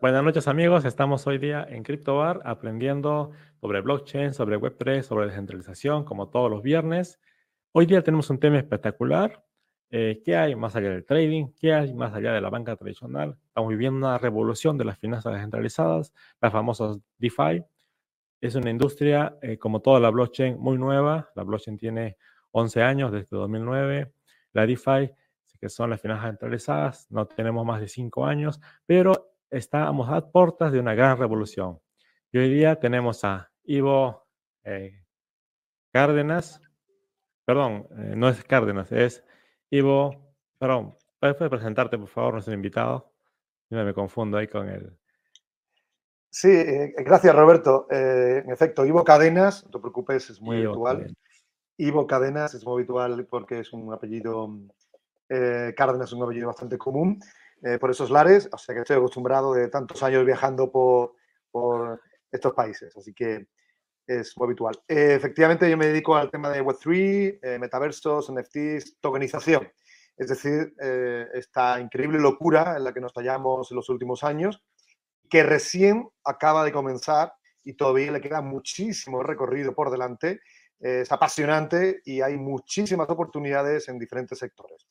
Buenas noches amigos, estamos hoy día en CryptoBar aprendiendo sobre blockchain, sobre Web3, sobre descentralización, como todos los viernes. Hoy día tenemos un tema espectacular. Eh, ¿Qué hay más allá del trading? ¿Qué hay más allá de la banca tradicional? Estamos viviendo una revolución de las finanzas descentralizadas, las famosas DeFi. Es una industria, eh, como toda la blockchain, muy nueva. La blockchain tiene 11 años, desde 2009. La DeFi, que son las finanzas descentralizadas, no tenemos más de 5 años, pero estamos a puertas de una gran revolución. Y hoy día tenemos a Ivo eh, Cárdenas, perdón, eh, no es Cárdenas, es Ivo, perdón, ¿puedes presentarte por favor, nuestro invitado? Yo me confundo ahí con él. Sí, eh, gracias Roberto. en efecto, Ivo Cadenas, no te preocupes, es muy habitual. Ivo Cadenas es muy habitual porque es un apellido, Cárdenas es un apellido bastante común. Eh, por esos lares, o sea que estoy acostumbrado de tantos años viajando por, por estos países, así que es muy habitual. Eh, efectivamente, yo me dedico al tema de Web3, eh, metaversos, NFTs, tokenización, es decir, esta increíble locura en la que nos hallamos en los últimos años, que recién acaba de comenzar y todavía le queda muchísimo recorrido por delante, es apasionante y hay muchísimas oportunidades en diferentes sectores.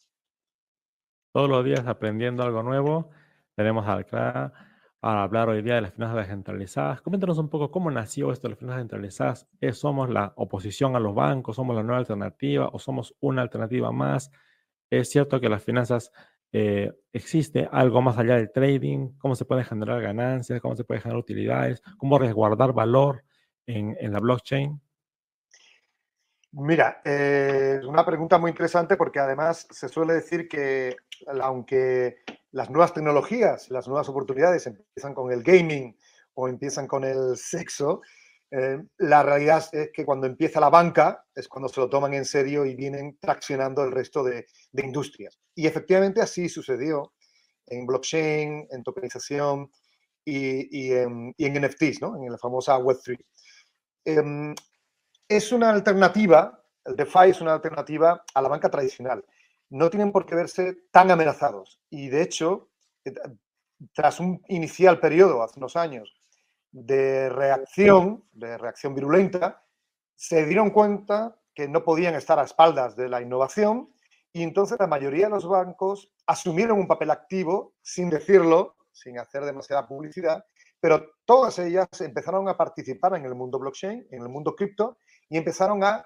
Todos los días aprendiendo algo nuevo. Tenemos a Clara para hablar hoy día de las finanzas descentralizadas. Coméntanos un poco cómo nació esto de las finanzas descentralizadas. ¿Somos la oposición a los bancos? ¿Somos la nueva alternativa? ¿O somos una alternativa más? ¿Es cierto que las finanzas eh, existe algo más allá del trading? ¿Cómo se pueden generar ganancias? ¿Cómo se pueden generar utilidades? ¿Cómo resguardar valor en, en la blockchain? Mira, eh, es una pregunta muy interesante porque además se suele decir que aunque las nuevas tecnologías, las nuevas oportunidades empiezan con el gaming o empiezan con el sexo, eh, la realidad es que cuando empieza la banca es cuando se lo toman en serio y vienen traccionando el resto de, industrias. Y efectivamente así sucedió en blockchain, en tokenización y, en, NFTs, ¿no? en la famosa Web3 es una alternativa, el DeFi es una alternativa a la banca tradicional. No tienen por qué verse tan amenazados. Y de hecho, eh, tras un inicial periodo, hace unos años, de reacción, de reacción virulenta, se dieron cuenta que no podían estar a espaldas de la innovación y entonces la mayoría de los bancos asumieron un papel activo sin decirlo, sin hacer demasiada publicidad, pero todas ellas empezaron a participar en el mundo blockchain, en el mundo cripto, y empezaron a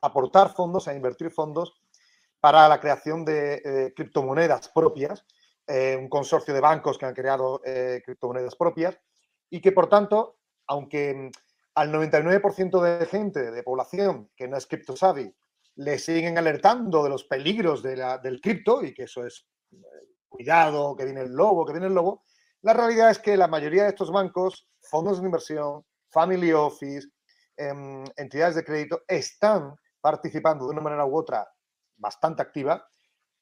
aportar fondos, a invertir fondos para la creación de eh, criptomonedas propias, eh, un consorcio de bancos que han creado eh, criptomonedas propias y que, por tanto, aunque mm, al 99% de gente, de población que no es cripto savvy, le siguen alertando de los peligros del cripto y que eso es cuidado, que viene el lobo, que viene el lobo, la realidad es que la mayoría de estos bancos, fondos de inversión, family office, Em, entidades de crédito están participando de una manera u otra bastante activa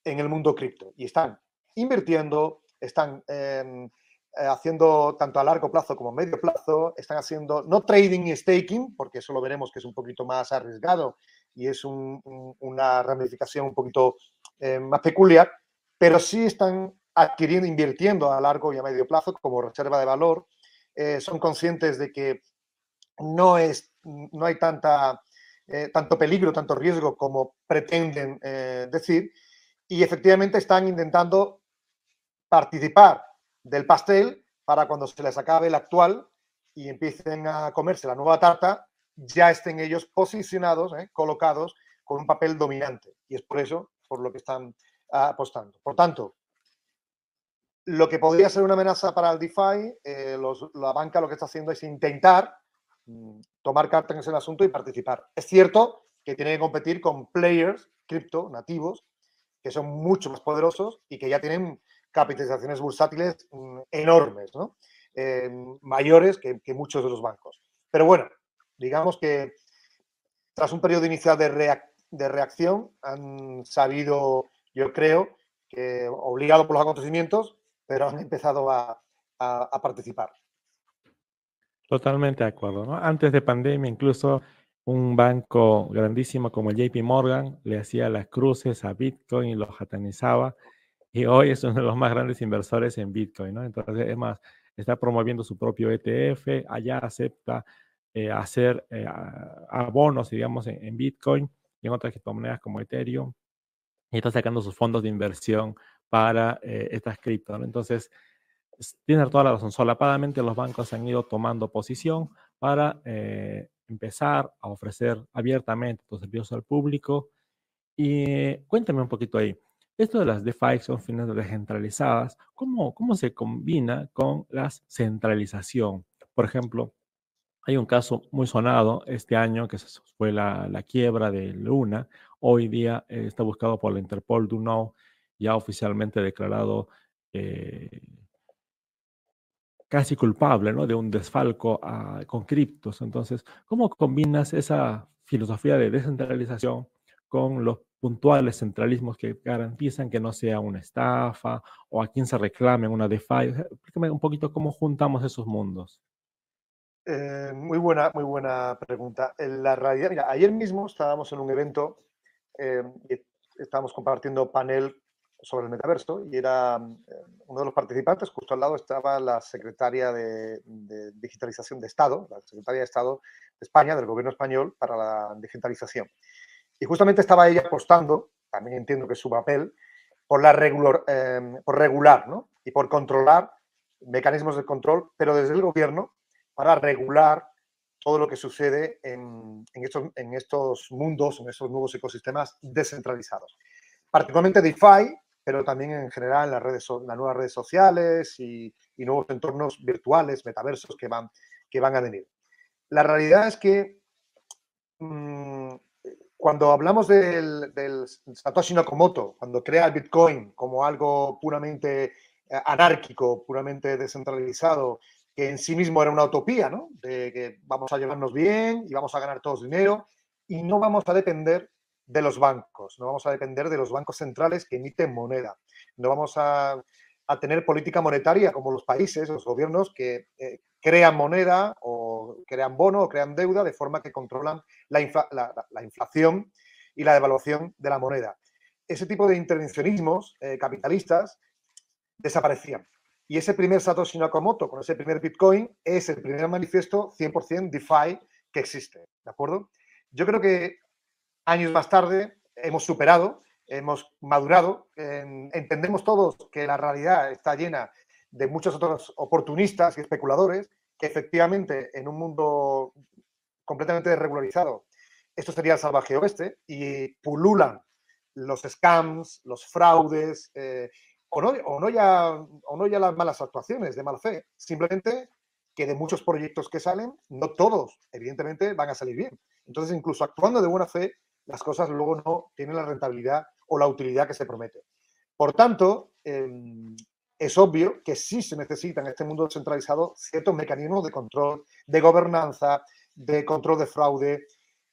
en el mundo cripto y están invirtiendo, están em, eh, haciendo tanto a largo plazo como a medio plazo, están haciendo no trading y staking, porque eso lo veremos que es un poquito más arriesgado y es una ramificación un poquito eh, más peculiar, pero sí están adquiriendo, invirtiendo a largo y a medio plazo como reserva de valor. Eh, son conscientes de que no es no hay tanta, eh, tanto peligro, tanto riesgo como pretenden eh, decir, y efectivamente están intentando participar del pastel para cuando se les acabe el actual y empiecen a comerse la nueva tarta, ya estén ellos posicionados, eh, colocados con un papel dominante. Y es por eso por lo que están apostando. Por tanto, lo que podría ser una amenaza para el DeFi, la banca lo que está haciendo es intentar Mm, tomar cartas en ese asunto y participar. Es cierto que tienen que competir con players cripto nativos que son mucho más poderosos y que ya tienen capitalizaciones bursátiles mm, enormes, eh, mayores que, muchos de los bancos. Pero bueno, digamos que tras un periodo inicial de, de reacción han sabido, yo creo, que obligado por los acontecimientos, pero han empezado a participar. Totalmente de acuerdo, ¿no? Antes de pandemia, incluso un banco grandísimo como el JP Morgan le hacía las cruces a Bitcoin y lo satanizaba. y hoy es uno de los más grandes inversores en Bitcoin, ¿no? Entonces, es más, está promoviendo su propio ETF, allá acepta eh, hacer eh, abonos, digamos, en, Bitcoin y en otras criptomonedas como Ethereum, y está sacando sus fondos de inversión para eh, estas criptos, ¿no? Entonces, tiene toda la razón, solapadamente los bancos han ido tomando posición para empezar a ofrecer abiertamente tus servicios al público. Y cuéntame un poquito ahí, esto de las DeFi son finanzas descentralizadas, ¿cómo, ¿cómo se combina con la centralización? Por ejemplo, hay un caso muy sonado este año que fue la, quiebra de Luna. Hoy día eh, está buscado por la Interpol Duno, ya oficialmente declarado eh, casi culpable ¿no? de un desfalco ah, con criptos. Entonces, ¿cómo combinas esa filosofía de descentralización con los puntuales centralismos que garantizan que no sea una estafa o a quien se reclame una DeFi. Explícame un poquito cómo juntamos esos mundos. Eh, muy buena, muy buena pregunta. En la realidad, mira, ayer mismo estábamos en un evento eh, y estábamos compartiendo panel sobre el metaverso y era eh, uno de los participantes, justo al lado estaba la secretaria de, digitalización de Estado, la secretaria de Estado de España, del gobierno español, para la digitalización. Y justamente estaba ella apostando, también entiendo que es su papel, por, la regular, em, por regular ¿no? y por controlar mecanismos de control, pero desde el gobierno para regular todo lo que sucede en, estos, en estos mundos, en estos nuevos ecosistemas descentralizados. Particularmente DeFi, pero también en general las, redes, las nuevas redes sociales y, nuevos entornos virtuales, metaversos que van, que van a venir. La realidad es que mm, cuando hablamos del, Satoshi Nakamoto, cuando crea el Bitcoin como algo puramente eh, anárquico, puramente descentralizado, que en sí mismo era una utopía, ¿no? De que vamos a llevarnos bien y vamos a ganar todos dinero y no vamos a depender de los bancos, no vamos a depender de los bancos centrales que emiten moneda, no vamos a, tener política monetaria como los países, los gobiernos que eh, crean moneda o crean bono o crean deuda de forma que controlan la, inflación y la devaluación de la moneda. Ese tipo de intervencionismos eh, capitalistas desaparecían. Y ese primer Satoshi Nakamoto con ese primer Bitcoin es el primer manifiesto 100% DeFi que existe. ¿De acuerdo? Yo creo que años más tarde hemos superado, hemos madurado, entendemos todos que la realidad está llena de muchos otros oportunistas y especuladores que efectivamente en un mundo completamente desregularizado, esto sería el salvaje oeste y pululan los scams, los fraudes, eh, o, no ya, o no ya las malas actuaciones de mala fe, simplemente que de muchos proyectos que salen, no todos, evidentemente, van a salir bien. Entonces, incluso actuando de buena fe, las cosas luego no tienen la rentabilidad o la utilidad que se promete. Por tanto, em, es obvio que sí se necesita en este mundo descentralizado ciertos mecanismos de control, de gobernanza, de control de fraude.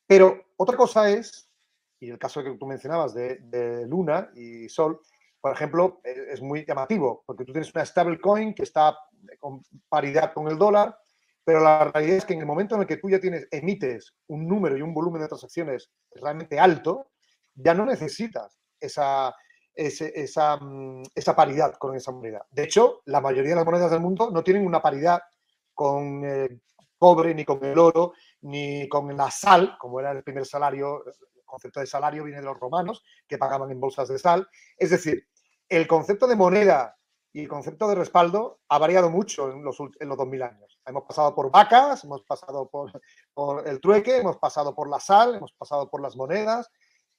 Pero otra cosa es, y el caso que tú mencionabas de, Luna y Sol, por ejemplo, e, es muy llamativo, porque tú tienes una stablecoin que está con paridad con el dólar, pero la realidad es que en el momento en el que tú ya tienes, emites un número y un volumen de transacciones realmente alto, ya no necesitas esa, esa, mm, esa, paridad con esa moneda. De hecho, la mayoría de las monedas del mundo no tienen una paridad con el cobre, ni con el oro, ni con la sal, como era el primer salario. El concepto de salario viene de los romanos, que pagaban en bolsas de sal. Es decir, el concepto de moneda y el concepto de respaldo ha variado mucho en los, en los 2000 años. Hemos pasado por vacas, hemos pasado por, el trueque, hemos pasado por la sal, hemos pasado por las monedas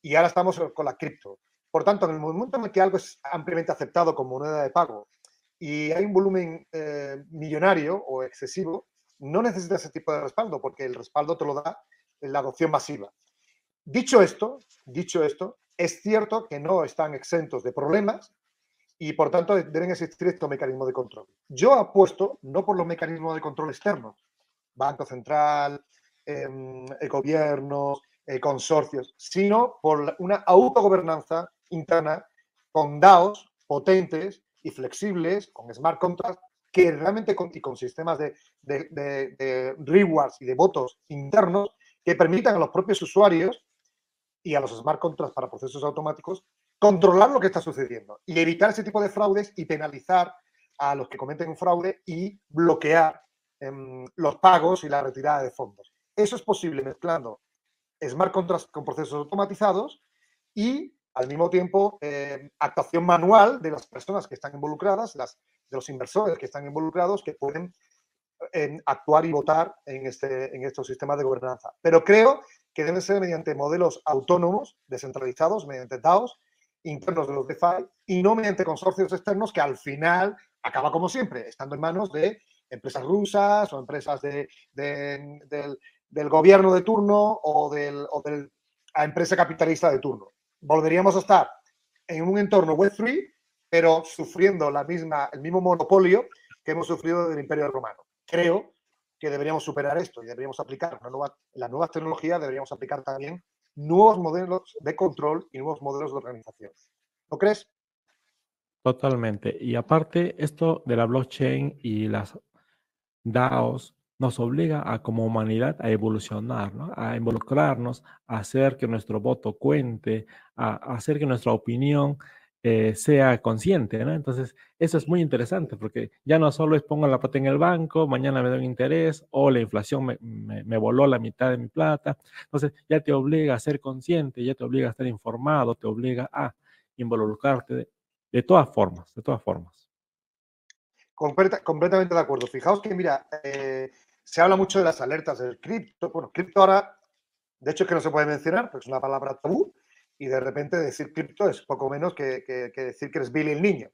y ahora estamos con la cripto. Por tanto, en el momento en el que algo es ampliamente aceptado como moneda de pago y hay un volumen eh, millonario o excesivo, no necesita ese tipo de respaldo porque el respaldo te lo da la adopción masiva. Dicho esto, dicho esto, es cierto que no están exentos de problemas y por tanto deben existir estos mecanismos de control. Yo apuesto no por los mecanismos de control externos, Banco Central, em, gobiernos, eh, consorcios, sino por una autogobernanza interna con DAOs potentes y flexibles, con smart contracts, que realmente y con sistemas de, rewards y de votos internos que permitan a los propios usuarios y a los smart contracts para procesos automáticos controlar lo que está sucediendo y evitar ese tipo de fraudes y penalizar a los que cometen un fraude y bloquear em, los pagos y la retirada de fondos. Eso es posible mezclando smart contracts con procesos automatizados y al mismo tiempo em, actuación manual de las personas que están involucradas, de los inversores que están involucrados, que pueden em, actuar y votar en, este, en estos sistemas de gobernanza. Pero creo que deben ser mediante modelos autónomos, descentralizados, mediante DAOs, internos de los DeFi y no mediante consorcios externos que al final acaba como siempre, estando en manos de empresas rusas o empresas de, del, gobierno de turno o, del, o de la empresa capitalista de turno. Volveríamos a estar en un entorno Web3, pero sufriendo la misma, el mismo monopolio que hemos sufrido del Imperio Romano. Creo que deberíamos superar esto y deberíamos aplicar una nueva, las nuevas tecnologías, deberíamos aplicar también nuevos modelos de control y nuevos modelos de organización. ¿No crees? Totalmente. Y aparte, esto de la blockchain y las DAOs nos obliga a como humanidad a evolucionar, a involucrarnos, a hacer que nuestro voto cuente, a hacer que nuestra opinión eh, sea consciente, ¿no? Entonces, eso es muy interesante porque ya no solo es pongo la plata en el banco, mañana me doy un interés o la inflación me, voló la mitad de mi plata. Entonces, ya te obliga a ser consciente, ya te obliga a estar informado, te obliga a involucrarte de, todas formas, de todas formas. completamente de acuerdo. Fijaos que, mira, eh, se habla mucho de las alertas del cripto. Bueno, cripto ahora, de hecho, es que no se puede mencionar, porque es una palabra tabú y de repente decir cripto es poco menos que, decir que eres Billy el niño.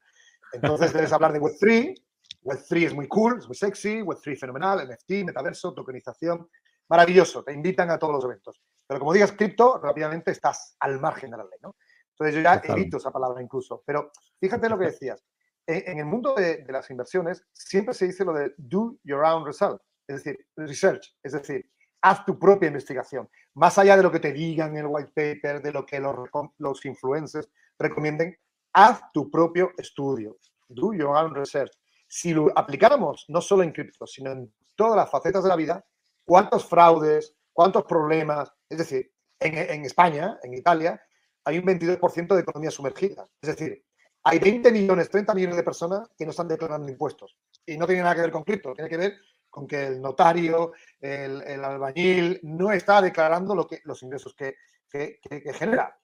Entonces debes hablar de Web3. Web3 es muy cool, es muy sexy, Web3 fenomenal, NFT, metaverso, tokenización, maravilloso, te invitan a todos los eventos. Pero como digas cripto, rápidamente estás al margen de la ley, ¿no? Entonces yo ya evito esa palabra incluso. Pero fíjate lo que decías. En, el mundo de, de, las inversiones siempre se dice lo de do your own result, es decir, research, es decir, haz tu propia investigación. Más allá de lo que te digan el white paper, de lo que los, los influencers recomienden, haz tu propio estudio. Do your own research. Si lo aplicáramos no solo en cripto, sino en todas las facetas de la vida, ¿cuántos fraudes, cuántos problemas? Es decir, en, en España, en Italia, hay un 22% de economía sumergida. Es decir, hay 20 millones, 30 millones de personas que no están declarando impuestos. Y no tiene nada que ver con cripto, tiene que ver con que el notario, el, albañil, no está declarando lo que, los ingresos que, genera.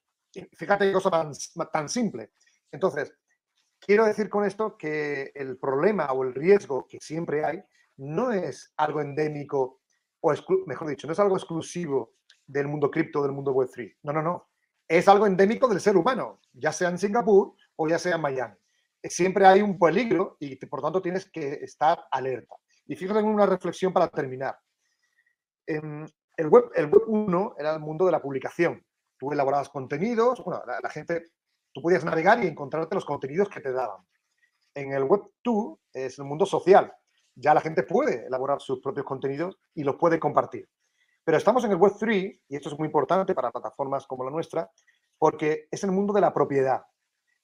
Fíjate qué cosa tan, tan simple. Entonces, quiero decir con esto que el problema o el riesgo que siempre hay no es algo endémico, o mejor dicho, no es algo exclusivo del mundo cripto, del mundo Web3. No, no, no. Es algo endémico del ser humano, ya sea en Singapur o ya sea en Miami. Siempre hay un peligro y por tanto tienes que estar alerta. Y fíjate en una reflexión para terminar. el, web, el web 1 era el mundo de la publicación. Tú elaborabas contenidos, bueno, la, gente, tú podías navegar y encontrarte los contenidos que te daban. En el web 2 es el mundo social. Ya la gente puede elaborar sus propios contenidos y los puede compartir. Pero estamos en el web 3, y esto es muy importante para plataformas como la nuestra, porque es el mundo de la propiedad,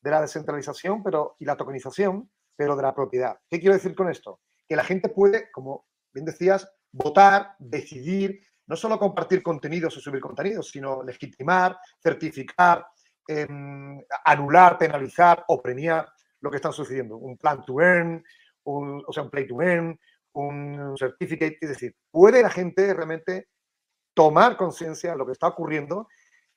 de la descentralización pero, y la tokenización, pero de la propiedad. ¿Qué quiero decir con esto? Que la gente puede, como bien decías, votar, decidir, no solo compartir contenidos o subir contenidos, sino legitimar, certificar, em, anular, penalizar o premiar lo que está sucediendo. Un plan to earn, o sea, un play to earn, un certificate. Es decir, puede la gente realmente tomar conciencia de lo que está ocurriendo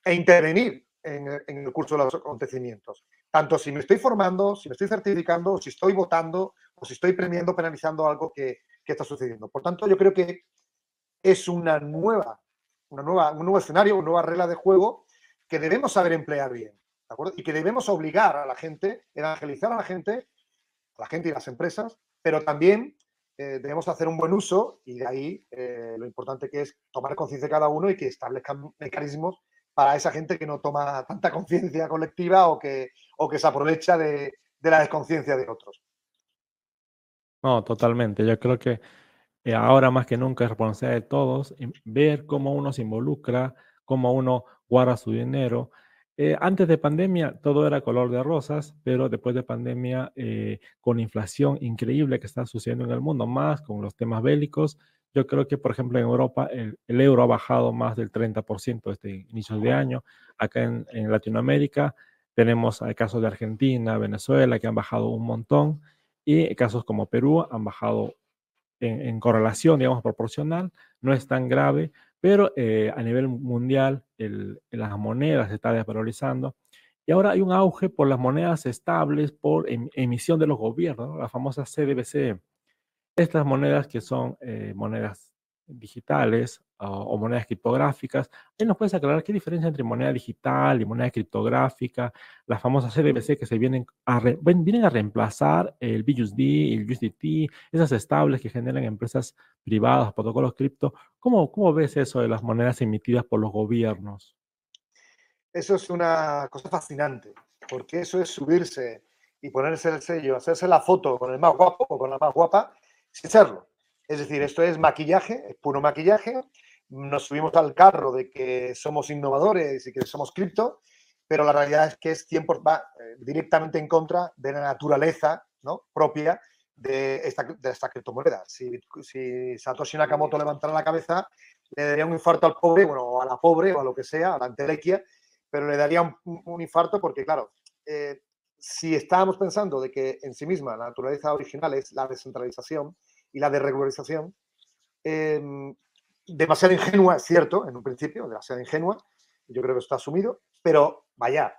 e intervenir en, el curso de los acontecimientos. Tanto si me estoy formando, si me estoy certificando, si estoy votando si estoy premiando, penalizando algo que, está sucediendo. Por tanto, yo creo que es una nueva, una nueva, un nuevo escenario, una nueva regla de juego que debemos saber emplear bien. Y que debemos obligar a la gente, evangelizar a la gente, a la gente y las empresas, pero también eh, debemos hacer un buen uso y de ahí eh, lo importante que es tomar conciencia de cada uno y que establezcan mecanismos para esa gente que no toma tanta conciencia colectiva o que, o que se aprovecha de, la desconciencia de otros. No, totalmente. Yo creo que eh, ahora más que nunca es responsabilidad de todos ver cómo uno se involucra, cómo uno guarda su dinero. Eh, antes de pandemia todo era color de rosas, pero después de pandemia, eh, con inflación increíble que está sucediendo en el mundo, más con los temas bélicos, yo creo que, por ejemplo, en Europa el, euro ha bajado más del 30% este inicio de año. Acá en, Latinoamérica Tenemos casos de Argentina, Venezuela, que han bajado un montón, y casos como Perú han bajado en, correlación, digamos, proporcional, no es tan grave, pero eh, a nivel mundial las monedas se están desvalorizando. Y ahora hay un auge por las monedas estables, por em, emisión de los gobiernos, la famosa CDBC. Estas monedas que son eh, monedas digitales o, monedas criptográficas. Ahí nos puedes aclarar qué diferencia entre moneda digital y moneda criptográfica, las famosas CDBC que se vienen a, vienen a reemplazar el BUSD, el USDT, esas estables que generan empresas privadas, protocolos cripto. ¿Cómo, ¿Cómo ves eso de las monedas emitidas por los gobiernos? Eso es una cosa fascinante, porque eso es subirse y ponerse el sello, hacerse la foto con el más guapo o con la más guapa, sin serlo. Es decir, esto es maquillaje, es puro maquillaje. Nos subimos al carro de que somos innovadores y que somos cripto, pero la realidad es que es tiempo, va eh, directamente en contra de la naturaleza propia de esta, de esta criptomoneda. Si, si, Satoshi Nakamoto levantara la cabeza, le daría un infarto al pobre, bueno, a la pobre, o a lo que sea, a la entelequia, pero le daría un, infarto porque, claro, eh, si estábamos pensando de que en sí misma la naturaleza original es la descentralización, y la desregularización, em, demasiado ingenua, es cierto, en un principio, demasiado ingenua, yo creo que está asumido, pero vaya,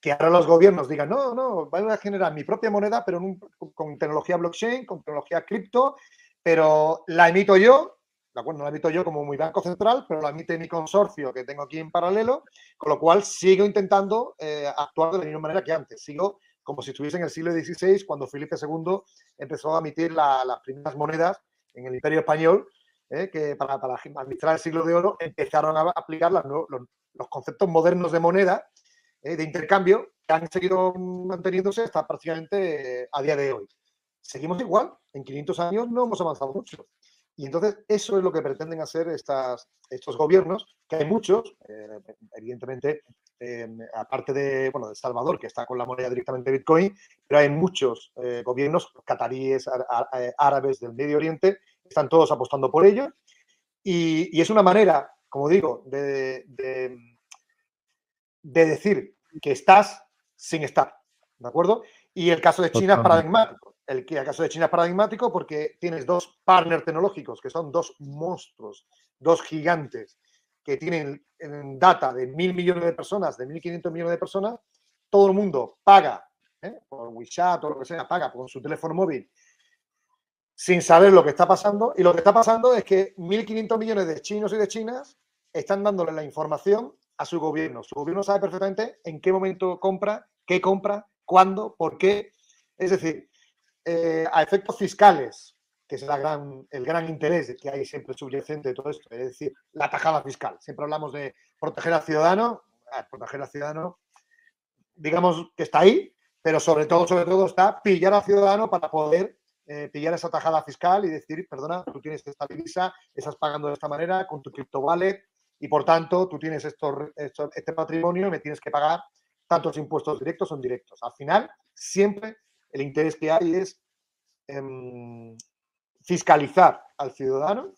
que ahora los gobiernos digan, no, no, voy a generar mi propia moneda, pero con tecnología blockchain, con tecnología cripto, pero la emito yo, ¿de acuerdo? No la emito yo como mi banco central, pero la emite mi consorcio que tengo aquí en paralelo, con lo cual sigo intentando eh, actuar de la misma manera que antes, sigo como si estuviese en el siglo XVI, cuando Felipe II empezó a emitir las primeras monedas en el Imperio Español, eh, que para, administrar el siglo de oro empezaron a aplicar los, conceptos modernos de moneda, eh, de intercambio, que han seguido manteniéndose hasta prácticamente eh, a día de hoy. Seguimos igual, en 500 años no hemos avanzado mucho. Y entonces eso es lo que pretenden hacer estas, estos gobiernos, que hay muchos, evidentemente Em, aparte de, bueno, de Salvador, que está con la moneda directamente Bitcoin, pero hay muchos eh, gobiernos cataríes, eh, árabes del Medio Oriente, están todos apostando por ello. Y, es una manera, como digo, de, de, decir que estás sin estar, ¿de acuerdo? Y el caso de China es paradigmático. El, el, caso de China es paradigmático porque tienes dos partners tecnológicos que son dos monstruos, dos gigantes que tienen data de mil millones de personas, de 1.500 millones de personas, todo el mundo paga, ¿eh? por WeChat o lo que sea, paga con su teléfono móvil sin saber lo que está pasando. Y lo que está pasando es que 1.500 millones de chinos y de chinas están dándole la información a su gobierno. Su gobierno sabe perfectamente en qué momento compra, qué compra, cuándo, por qué. Es decir, eh, a efectos fiscales, que es gran, el gran interés que hay siempre subyacente de todo esto, es decir, la tajada fiscal. Siempre hablamos de proteger al ciudadano, ah, proteger al ciudadano, digamos que está ahí, pero sobre todo, sobre todo está pillar al ciudadano para poder eh, pillar esa tajada fiscal y decir, perdona, tú tienes esta divisa, estás pagando de esta manera con tu cripto wallet y por tanto tú tienes esto, este patrimonio y me tienes que pagar tantos impuestos directos o indirectos. Al final, siempre el interés que hay es em, fiscalizar al ciudadano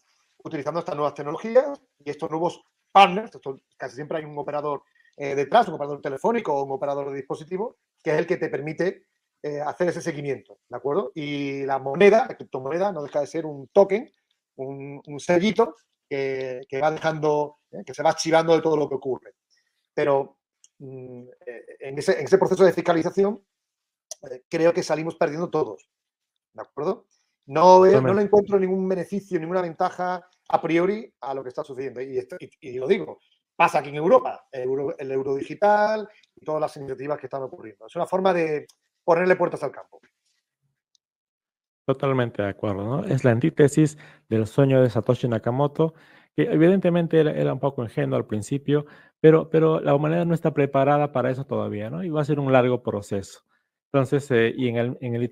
utilizando estas nuevas tecnologías y estos nuevos partners, casi siempre hay un operador eh, detrás, un operador telefónico o un operador de dispositivo, que es el que te permite eh, hacer ese seguimiento, ¿de acuerdo? Y la moneda, la criptomoneda, no deja de ser un token, un, sellito que, va dejando, eh, que se va archivando de todo lo que ocurre. Pero mm, en, ese, en, ese, proceso de fiscalización creo que salimos perdiendo todos, ¿de acuerdo? No, no le encuentro ningún beneficio, ninguna ventaja a priori a lo que está sucediendo. Y, y, lo digo, pasa aquí en Europa, el euro, el euro, digital y todas las iniciativas que están ocurriendo. Es una forma de ponerle puertas al campo. Totalmente de acuerdo, ¿no? Es la antítesis del sueño de Satoshi Nakamoto, que evidentemente era, un poco ingenuo al principio, pero, pero la humanidad no está preparada para eso todavía, ¿no? Y va a ser un largo proceso. Entonces, eh, y en el, en el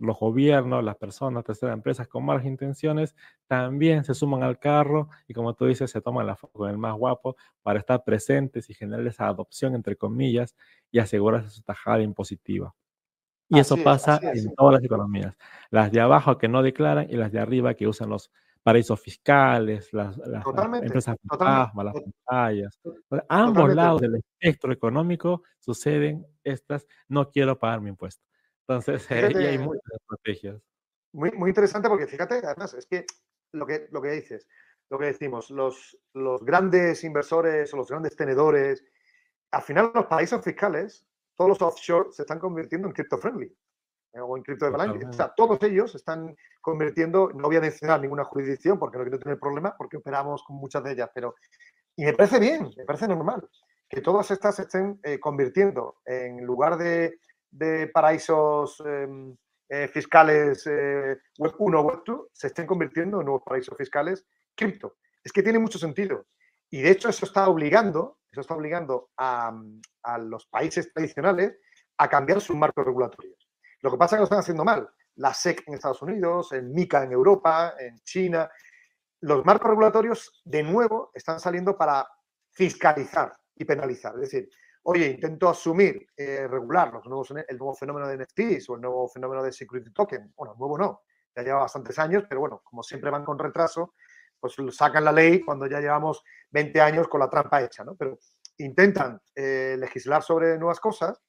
los gobiernos, las personas, terceras empresas con malas intenciones también se suman al carro y como tú dices, se toman la foto con el más guapo para estar presentes y generar esa adopción, entre comillas, y asegurarse su tajada impositiva. Y eso pasa en todas las economías. Las de abajo que no declaran y las de arriba que usan los paraísos fiscales, las, empresas fantasma, las pantallas. ambos lados del espectro económico suceden estas, no quiero pagar mi impuesto. Entonces, y hay muchas estrategias. Muy, muy interesante porque fíjate, además, es que lo que, lo que dices, lo que decimos, los, los grandes inversores o los grandes tenedores, al final los paraísos fiscales, todos los offshore se están convirtiendo en crypto-friendly eh, o en cripto de O sea, todos ellos están convirtiendo, no voy a mencionar ninguna jurisdicción porque no quiero tener problemas, porque operamos con muchas de ellas, pero y me parece bien, me parece normal que todas estas se estén eh, convirtiendo en lugar de, de paraísos em, eh, fiscales Web 1 o Web 2, se estén convirtiendo en nuevos paraísos fiscales cripto. Es que tiene mucho sentido. Y de hecho eso está obligando, eso está obligando a, a los países tradicionales a cambiar sus marcos regulatorios. Lo que pasa es que lo están haciendo mal. La SEC en Estados Unidos, el MICA en Europa, en China. Los marcos regulatorios, de nuevo, están saliendo para fiscalizar y penalizar. Es decir, oye, intento asumir, eh, regular los nuevos, el nuevo fenómeno de NFTs o el nuevo fenómeno de security token. Bueno, nuevo no, ya lleva bastantes años, pero bueno, como siempre van con retraso, pues sacan la ley cuando ya llevamos 20 años con la trampa hecha, ¿no? Pero intentan eh, legislar sobre nuevas cosas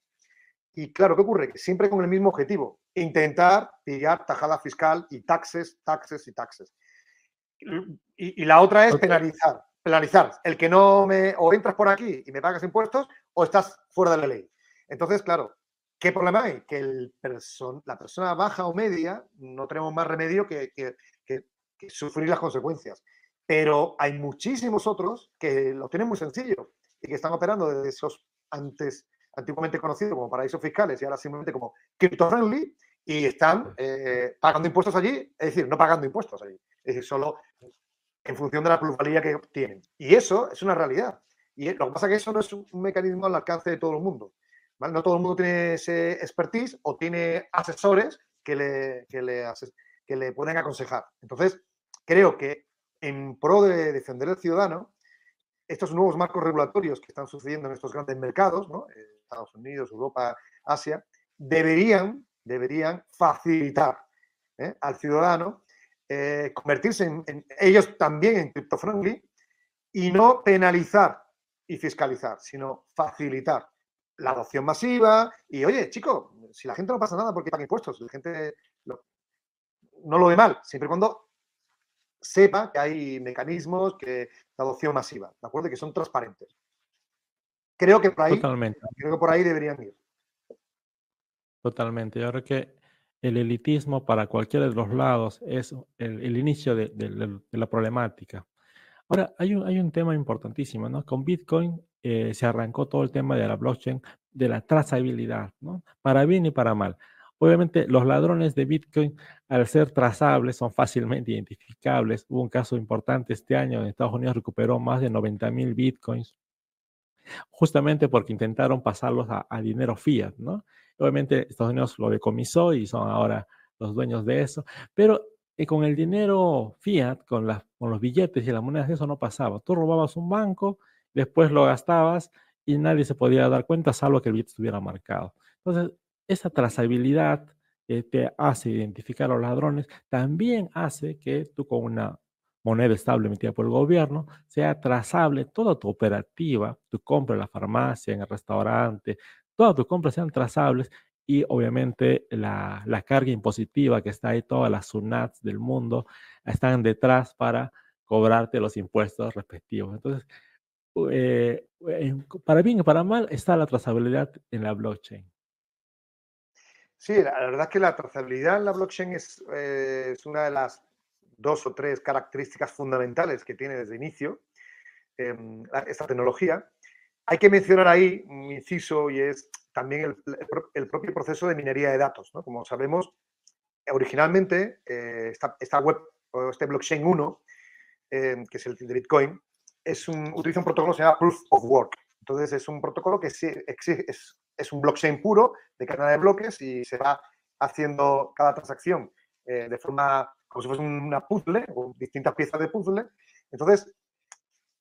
y claro, ¿qué ocurre? Que siempre con el mismo objetivo, intentar pillar tajada fiscal y taxes, taxes y taxes. Y, la otra es penalizar, penalizar. El que no me, o entras por aquí y me pagas impuestos o estás fuera de la ley. Entonces, claro, ¿qué problema hay? Que el la persona baja o media no tenemos más remedio que, que, sufrir las consecuencias. Pero hay muchísimos otros que lo tienen muy sencillo y que están operando desde esos antes antiguamente conocidos como paraísos fiscales y ahora simplemente como crypto-friendly y están eh, pagando impuestos allí, es decir, no pagando impuestos allí, es decir, solo en función de la plusvalía que tienen. Y eso es una realidad. Y lo que pasa es que eso no es un mecanismo al alcance de todo el mundo. No todo el mundo tiene ese expertise o tiene asesores que le, que le, que le pueden aconsejar. Entonces, creo que en pro de defender al ciudadano, estos nuevos marcos regulatorios que están sucediendo en estos grandes mercados. Eh, Estados Unidos, Europa, Asia, deberían, deberían facilitar ¿eh? al ciudadano eh, convertirse en, ellos también en cripto-friendly y no penalizar y fiscalizar, sino facilitar la adopción masiva y, oye, chico, si la gente no pasa nada porque paga impuestos, la gente no lo ve mal, siempre y cuando sepa que hay mecanismos que, de adopción masiva, ¿de acuerdo? Que son transparentes. Creo que por ahí, Totalmente. Creo que por ahí deberían ir. Totalmente. Yo creo que el elitismo para cualquiera de los lados es el, inicio de, la problemática. Ahora, hay un, hay un tema importantísimo, ¿no? Con Bitcoin eh, se arrancó todo el tema de la blockchain, de la trazabilidad, ¿no? Para bien y para mal. Obviamente, los ladrones de Bitcoin, al ser trazables, son fácilmente identificables. Hubo un caso importante este año en Estados Unidos, recuperó más de 90 mil Bitcoins justamente porque intentaron pasarlos a, dinero fiat. Obviamente Estados Unidos lo decomisó y son ahora los dueños de eso, pero eh, con el dinero fiat, con, con los billetes y las monedas, eso no pasaba. Tú robabas un banco, después lo gastabas y nadie se podía dar cuenta salvo que el billete estuviera marcado. Entonces, esa trazabilidad que te hace identificar a los ladrones también hace que tú con una moneda estable emitida por el gobierno, sea trazable toda tu operativa, tu compra en la farmacia, en el restaurante, todas tus compras sean trazables y obviamente la, carga impositiva que está ahí, todas las SUNATs del mundo están detrás para cobrarte los impuestos respectivos. Entonces, eh, para bien y para mal está la trazabilidad en la blockchain. Sí, la, verdad es que la trazabilidad en la blockchain es, eh, es una de las dos o tres características fundamentales que tiene desde inicio em, esta tecnología. Hay que mencionar ahí un inciso y es también el, propio proceso de minería de datos. Como sabemos, originalmente eh, esta, web o este blockchain 1, em, que es el de Bitcoin, es un, utiliza un protocolo que se llama Proof of Work. Entonces es un protocolo que es, es, un blockchain puro de cadena de bloques y se va haciendo cada transacción eh, de forma como si fuese una puzzle o distintas piezas de puzzle. Entonces,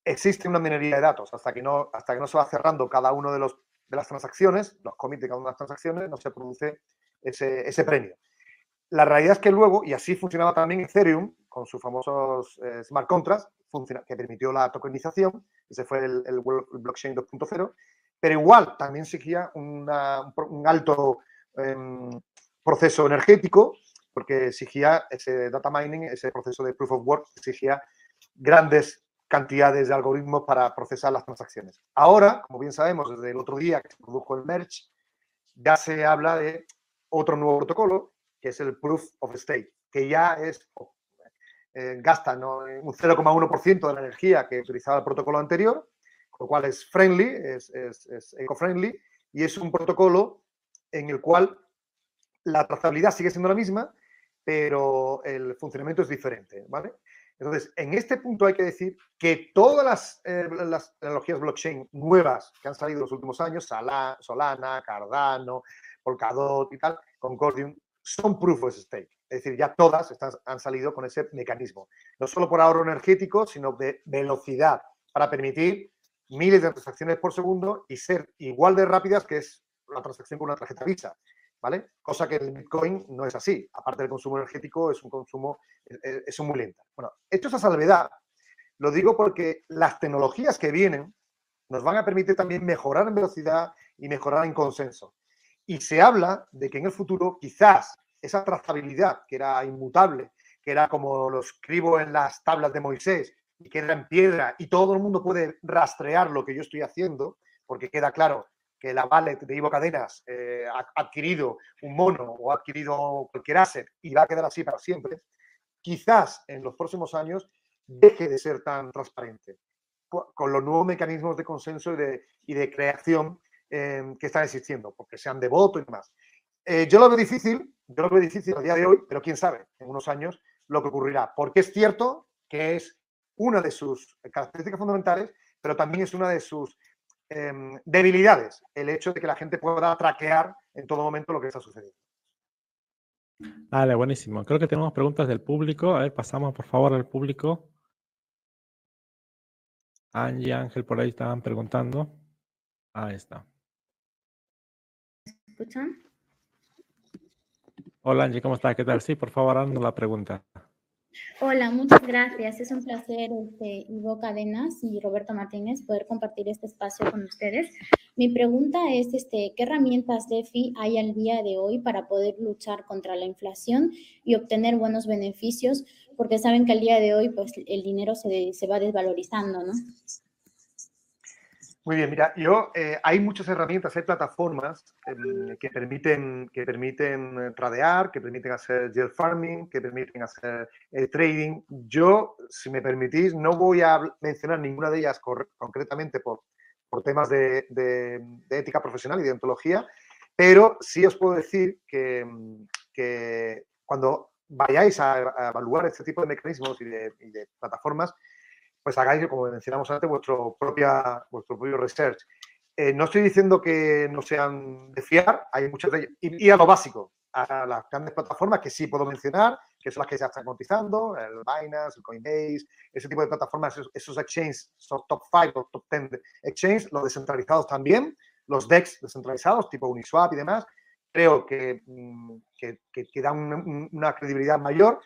existe una minería de datos. Hasta que no, hasta que no se va cerrando cada uno de, los, de las transacciones, los commits de cada una de las transacciones, no se produce ese, ese premio. La realidad es que luego, y así funcionaba también Ethereum, con sus famosos eh, smart contracts, que permitió la tokenización, ese fue el, blockchain 2.0, pero igual también seguía un alto em, proceso energético, porque exigía ese data mining, ese proceso de proof of work, exigía grandes cantidades de algoritmos para procesar las transacciones. Ahora, como bien sabemos, desde el otro día que se produjo el merge, ya se habla de otro nuevo protocolo, que es el Proof of Stake, que ya es, eh, gasta un 0,1% de la energía que utilizaba el protocolo anterior, lo cual es friendly, es, es eco-friendly, y es un protocolo en el cual la trazabilidad sigue siendo la misma, pero el funcionamiento es diferente, ¿vale? Entonces, en este punto hay que decir que todas las, eh, tecnologías blockchain nuevas que han salido en los últimos años, Solana, Cardano, Polkadot y tal, Concordium, son proof of stake. Es decir, ya todas han salido con ese mecanismo. No solo por ahorro energético, sino de velocidad para permitir miles de transacciones por segundo y ser igual de rápidas que es la transacción con una tarjeta Visa. ¿vale? Cosa que el Bitcoin no es así. Aparte del consumo energético, es un consumo, es, muy lento. Bueno, esto es a salvedad. Lo digo porque las tecnologías que vienen nos van a permitir también mejorar en velocidad y mejorar en consenso. Y se habla de que en el futuro quizás esa trazabilidad que era inmutable, que era como lo escribo en las tablas de Moisés y que era en piedra y todo el mundo puede rastrear lo que yo estoy haciendo, porque queda claro que la wallet de Ivo Cadenas eh, ha adquirido un mono o ha adquirido cualquier asset y va a quedar así para siempre, quizás en los próximos años deje de ser tan transparente con los nuevos mecanismos de consenso y de, creación eh, que están existiendo, porque sean de voto y demás. Eh, yo lo veo difícil, yo lo veo difícil a día de hoy, pero quién sabe en unos años lo que ocurrirá, porque es cierto que es una de sus características fundamentales, pero también es una de sus Em, debilidades el hecho de que la gente pueda traquear en todo momento lo que está sucediendo. Vale, buenísimo. Creo que tenemos preguntas del público. A ver, pasamos por favor al público. Angie, Ángel, por ahí estaban preguntando. Ahí está. ¿Escuchan? Hola Angie, ¿cómo estás? ¿Qué tal? Sí, por favor, haznos la pregunta. Hola, muchas gracias. Es un placer, este, Ivo Cadenas y Roberto Martínez, poder compartir este espacio con ustedes. Mi pregunta es, este, ¿qué herramientas DeFi hay al día de hoy para poder luchar contra la inflación y obtener buenos beneficios? Porque saben que al día de hoy, pues, el dinero se, se va desvalorizando, ¿no? Muy bien, mira, yo eh, hay muchas herramientas, hay plataformas em, que permiten, que permiten eh, tradear, que permiten hacer yield farming, que permiten hacer eh, trading. Yo, si me permitís, no voy a mencionar ninguna de ellas concretamente por, por temas de, de, ética profesional y de ontología, pero sí os puedo decir que, que cuando vayáis a, evaluar este tipo de mecanismos y de, y de plataformas, pues hagáis, como mencionamos antes, vuestro, propia, vuestro propio research. Eh, no estoy diciendo que no sean de fiar, hay muchas de ellas. Y, a lo básico, a las grandes plataformas que sí puedo mencionar, que son las que ya están cotizando, el Binance, el Coinbase, ese tipo de plataformas, esos, exchanges, esos top 5 o top 10 exchanges, los descentralizados también, los DEX descentralizados, tipo Uniswap y demás, creo que, mm, que, que, dan una, credibilidad mayor.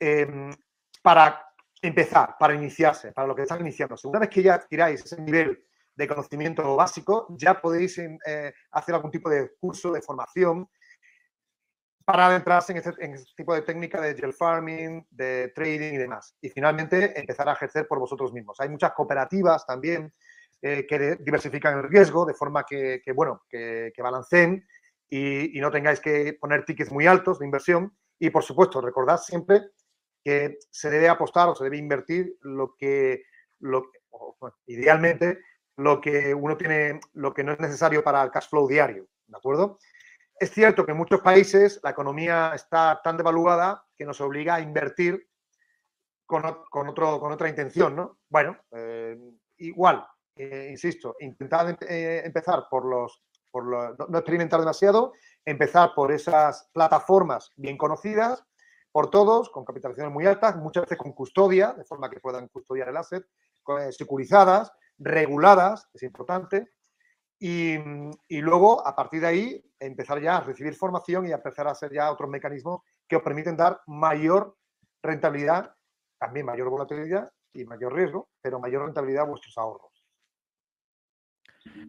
Eh, para empezar, para iniciarse, para lo que están iniciándose. Una vez que ya adquiráis ese nivel de conocimiento básico, ya podéis eh, hacer algún tipo de curso de formación para adentrarse en este, tipo de técnica de gel farming, de trading y demás. Y finalmente empezar a ejercer por vosotros mismos. Hay muchas cooperativas también eh, que diversifican el riesgo de forma que, bueno, que, balanceen y, y, no tengáis que poner tickets muy altos de inversión. Y por supuesto, recordad siempre que se debe apostar o se debe invertir lo que, lo, idealmente, lo que uno tiene, lo que no es necesario para el cash flow diario, ¿de acuerdo? Es cierto que en muchos países la economía está tan devaluada que nos obliga a invertir con, con, otro, con otra intención, ¿no? Bueno, eh, igual, eh, insisto, intentar eh, empezar por los, por no experimentar demasiado, empezar por esas plataformas bien conocidas, por todos, con capitalizaciones muy altas, muchas veces con custodia, de forma que puedan custodiar el asset, eh, securizadas, reguladas, es importante, y, luego, a partir de ahí, empezar ya a recibir formación y a empezar a hacer ya otros mecanismos que os permiten dar mayor rentabilidad, también mayor volatilidad y mayor riesgo, pero mayor rentabilidad a vuestros ahorros.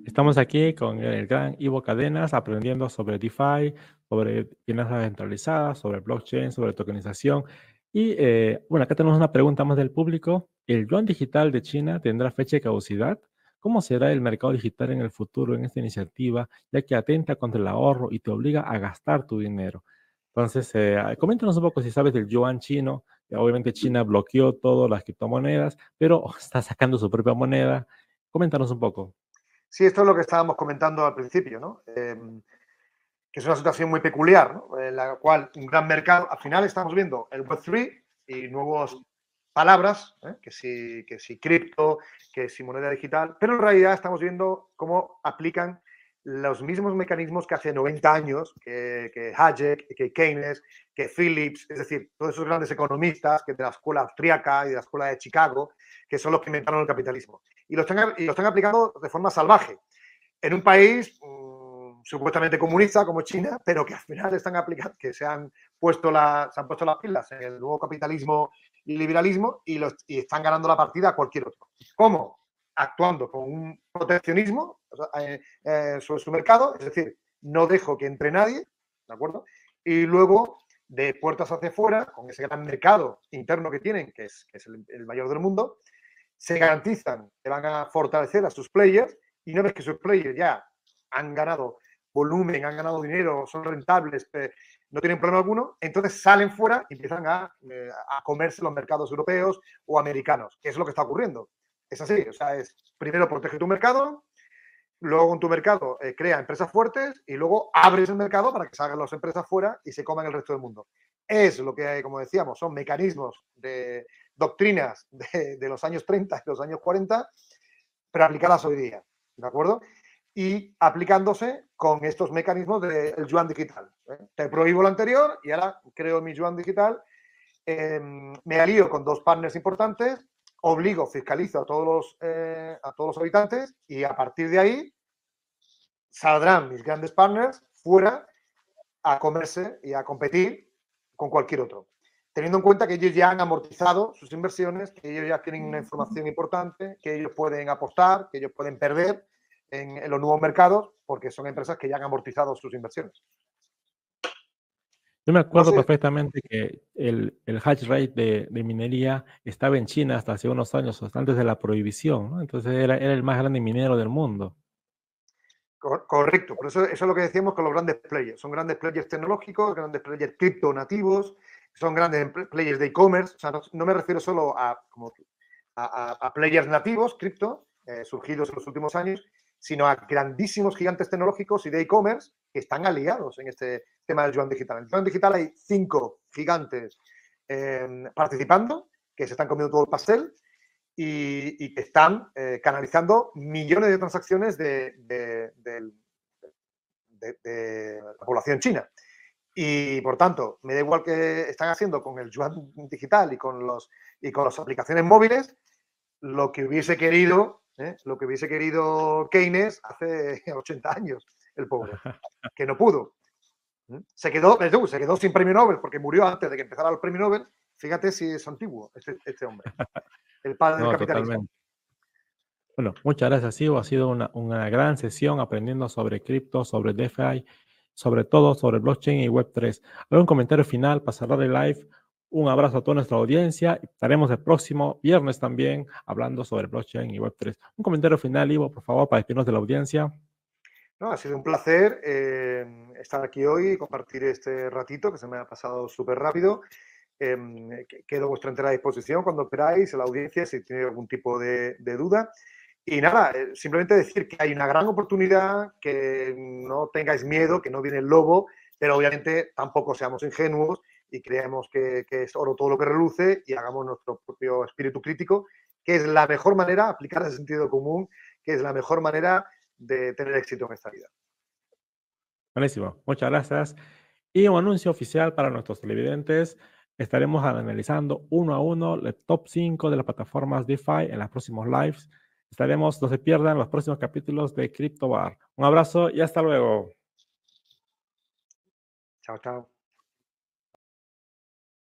Estamos aquí con el gran Ivo Cadenas aprendiendo sobre DeFi, sobre finanzas centralizadas, sobre blockchain, sobre tokenización. Y eh, bueno, acá tenemos una pregunta más del público. ¿El yuan digital de China tendrá fecha de caducidad? ¿Cómo será el mercado digital en el futuro en esta iniciativa, ya que atenta contra el ahorro y te obliga a gastar tu dinero? Entonces, eh, coméntanos un poco si sabes del yuan chino. Obviamente China bloqueó todas las criptomonedas, pero está sacando su propia moneda. Coméntanos un poco. Sí, esto es lo que estábamos comentando al principio, ¿no? Em, que es una situación muy peculiar, ¿no? en la cual un gran mercado, al final estamos viendo el Web3 y nuevas palabras, ¿eh? que si, que si cripto, que si moneda digital, pero en realidad estamos viendo cómo aplican los mismos mecanismos que hace 90 años, que, que Hayek, que Keynes, que Phillips, es decir, todos esos grandes economistas que de la escuela austríaca y de la escuela de Chicago, que son los que inventaron el capitalismo. Y lo están, y lo están aplicando de forma salvaje. En un país mm, supuestamente comunista como China, pero que al final están aplicando, que se han puesto, la, se han puesto las pilas en el nuevo capitalismo y liberalismo y, los, y están ganando la partida a cualquier otro. ¿Cómo? Actuando con un proteccionismo sobre su mercado, es decir, no dejo que entre nadie, ¿de acuerdo? Y luego de puertas hacia fuera, con ese gran mercado interno que tienen, que es, el, mayor del mundo, se garantizan que van a fortalecer a sus players y una vez que sus players ya han ganado volumen, han ganado dinero, son rentables, eh, no tienen problema alguno, entonces salen fuera y empiezan a, eh, a, comerse los mercados europeos o americanos, que es lo que está ocurriendo. Es así, o sea, es primero protege tu mercado, luego en tu mercado eh, crea empresas fuertes y luego abres el mercado para que salgan las empresas fuera y se coman el resto del mundo. Es lo que como decíamos, son mecanismos de doctrinas de, los años 30 y los años 40, pero aplicadas hoy día, ¿de acuerdo? Y aplicándose con estos mecanismos del yuan digital. ¿eh? Te prohíbo lo anterior y ahora creo mi yuan digital. Em, me alío con dos partners importantes obligo, fiscalizo a todos los, eh, a todos los habitantes y a partir de ahí saldrán mis grandes partners fuera a comerse y a competir con cualquier otro. Teniendo en cuenta que ellos ya han amortizado sus inversiones, que ellos ya tienen una información importante, que ellos pueden apostar, que ellos pueden perder en, en los nuevos mercados, porque son empresas que ya han amortizado sus inversiones. Yo me acuerdo perfectamente que el, el hash rate de, minería estaba en China hasta hace unos años, hasta antes de la prohibición, ¿no? Entonces era, era, el más grande minero del mundo. Correcto, por eso, eso es lo que decíamos con los grandes players. Son grandes players tecnológicos, grandes players cripto nativos, son grandes players de e-commerce. O sea, no, me refiero solo a, como, a, a players nativos, cripto, eh, surgidos en los últimos años, sino a grandísimos gigantes tecnológicos y de e-commerce que están aliados en este tema del yuan digital. En el yuan digital hay cinco gigantes em, participando, que se están comiendo todo el pastel y, que están eh, canalizando millones de transacciones de, la población china. Y por tanto, me da igual que están haciendo con el yuan digital y con, los, y con las aplicaciones móviles, lo que hubiese querido ¿eh? lo que hubiese querido Keynes hace 80 años, el pobre, que no pudo. ¿Eh? Se quedó, se quedó sin premio Nobel porque murió antes de que empezara el premio Nobel. Fíjate si es antiguo este, este hombre, el padre del capitalismo. Bueno, muchas gracias, Ivo. Ha sido una, una gran sesión aprendiendo sobre cripto, sobre DeFi, sobre todo sobre blockchain y Web3. ¿Algún comentario final para cerrar el live? Un abrazo a toda nuestra audiencia. Estaremos el próximo viernes también hablando sobre blockchain y Web3. Un comentario final, Ivo, por favor, para despedirnos de la audiencia. No, ha sido un placer eh, estar aquí hoy y compartir este ratito que se me ha pasado súper rápido. Eh, quedo a vuestra entera disposición cuando queráis, la audiencia, si tiene algún tipo de, duda. Y nada, eh, simplemente decir que hay una gran oportunidad, que no tengáis miedo, que no viene el lobo, pero obviamente tampoco seamos ingenuos y creemos que, es oro todo lo que reluce y hagamos nuestro propio espíritu crítico, que es la mejor manera, aplicar el sentido común, que es la mejor manera de tener éxito en esta vida. Buenísimo, muchas gracias. Y un anuncio oficial para nuestros televidentes. Estaremos analizando uno a uno el top 5 de las plataformas DeFi en los próximos lives. Estaremos, no se pierdan los próximos capítulos de CryptoBar. Un abrazo y hasta luego. Chao, chao.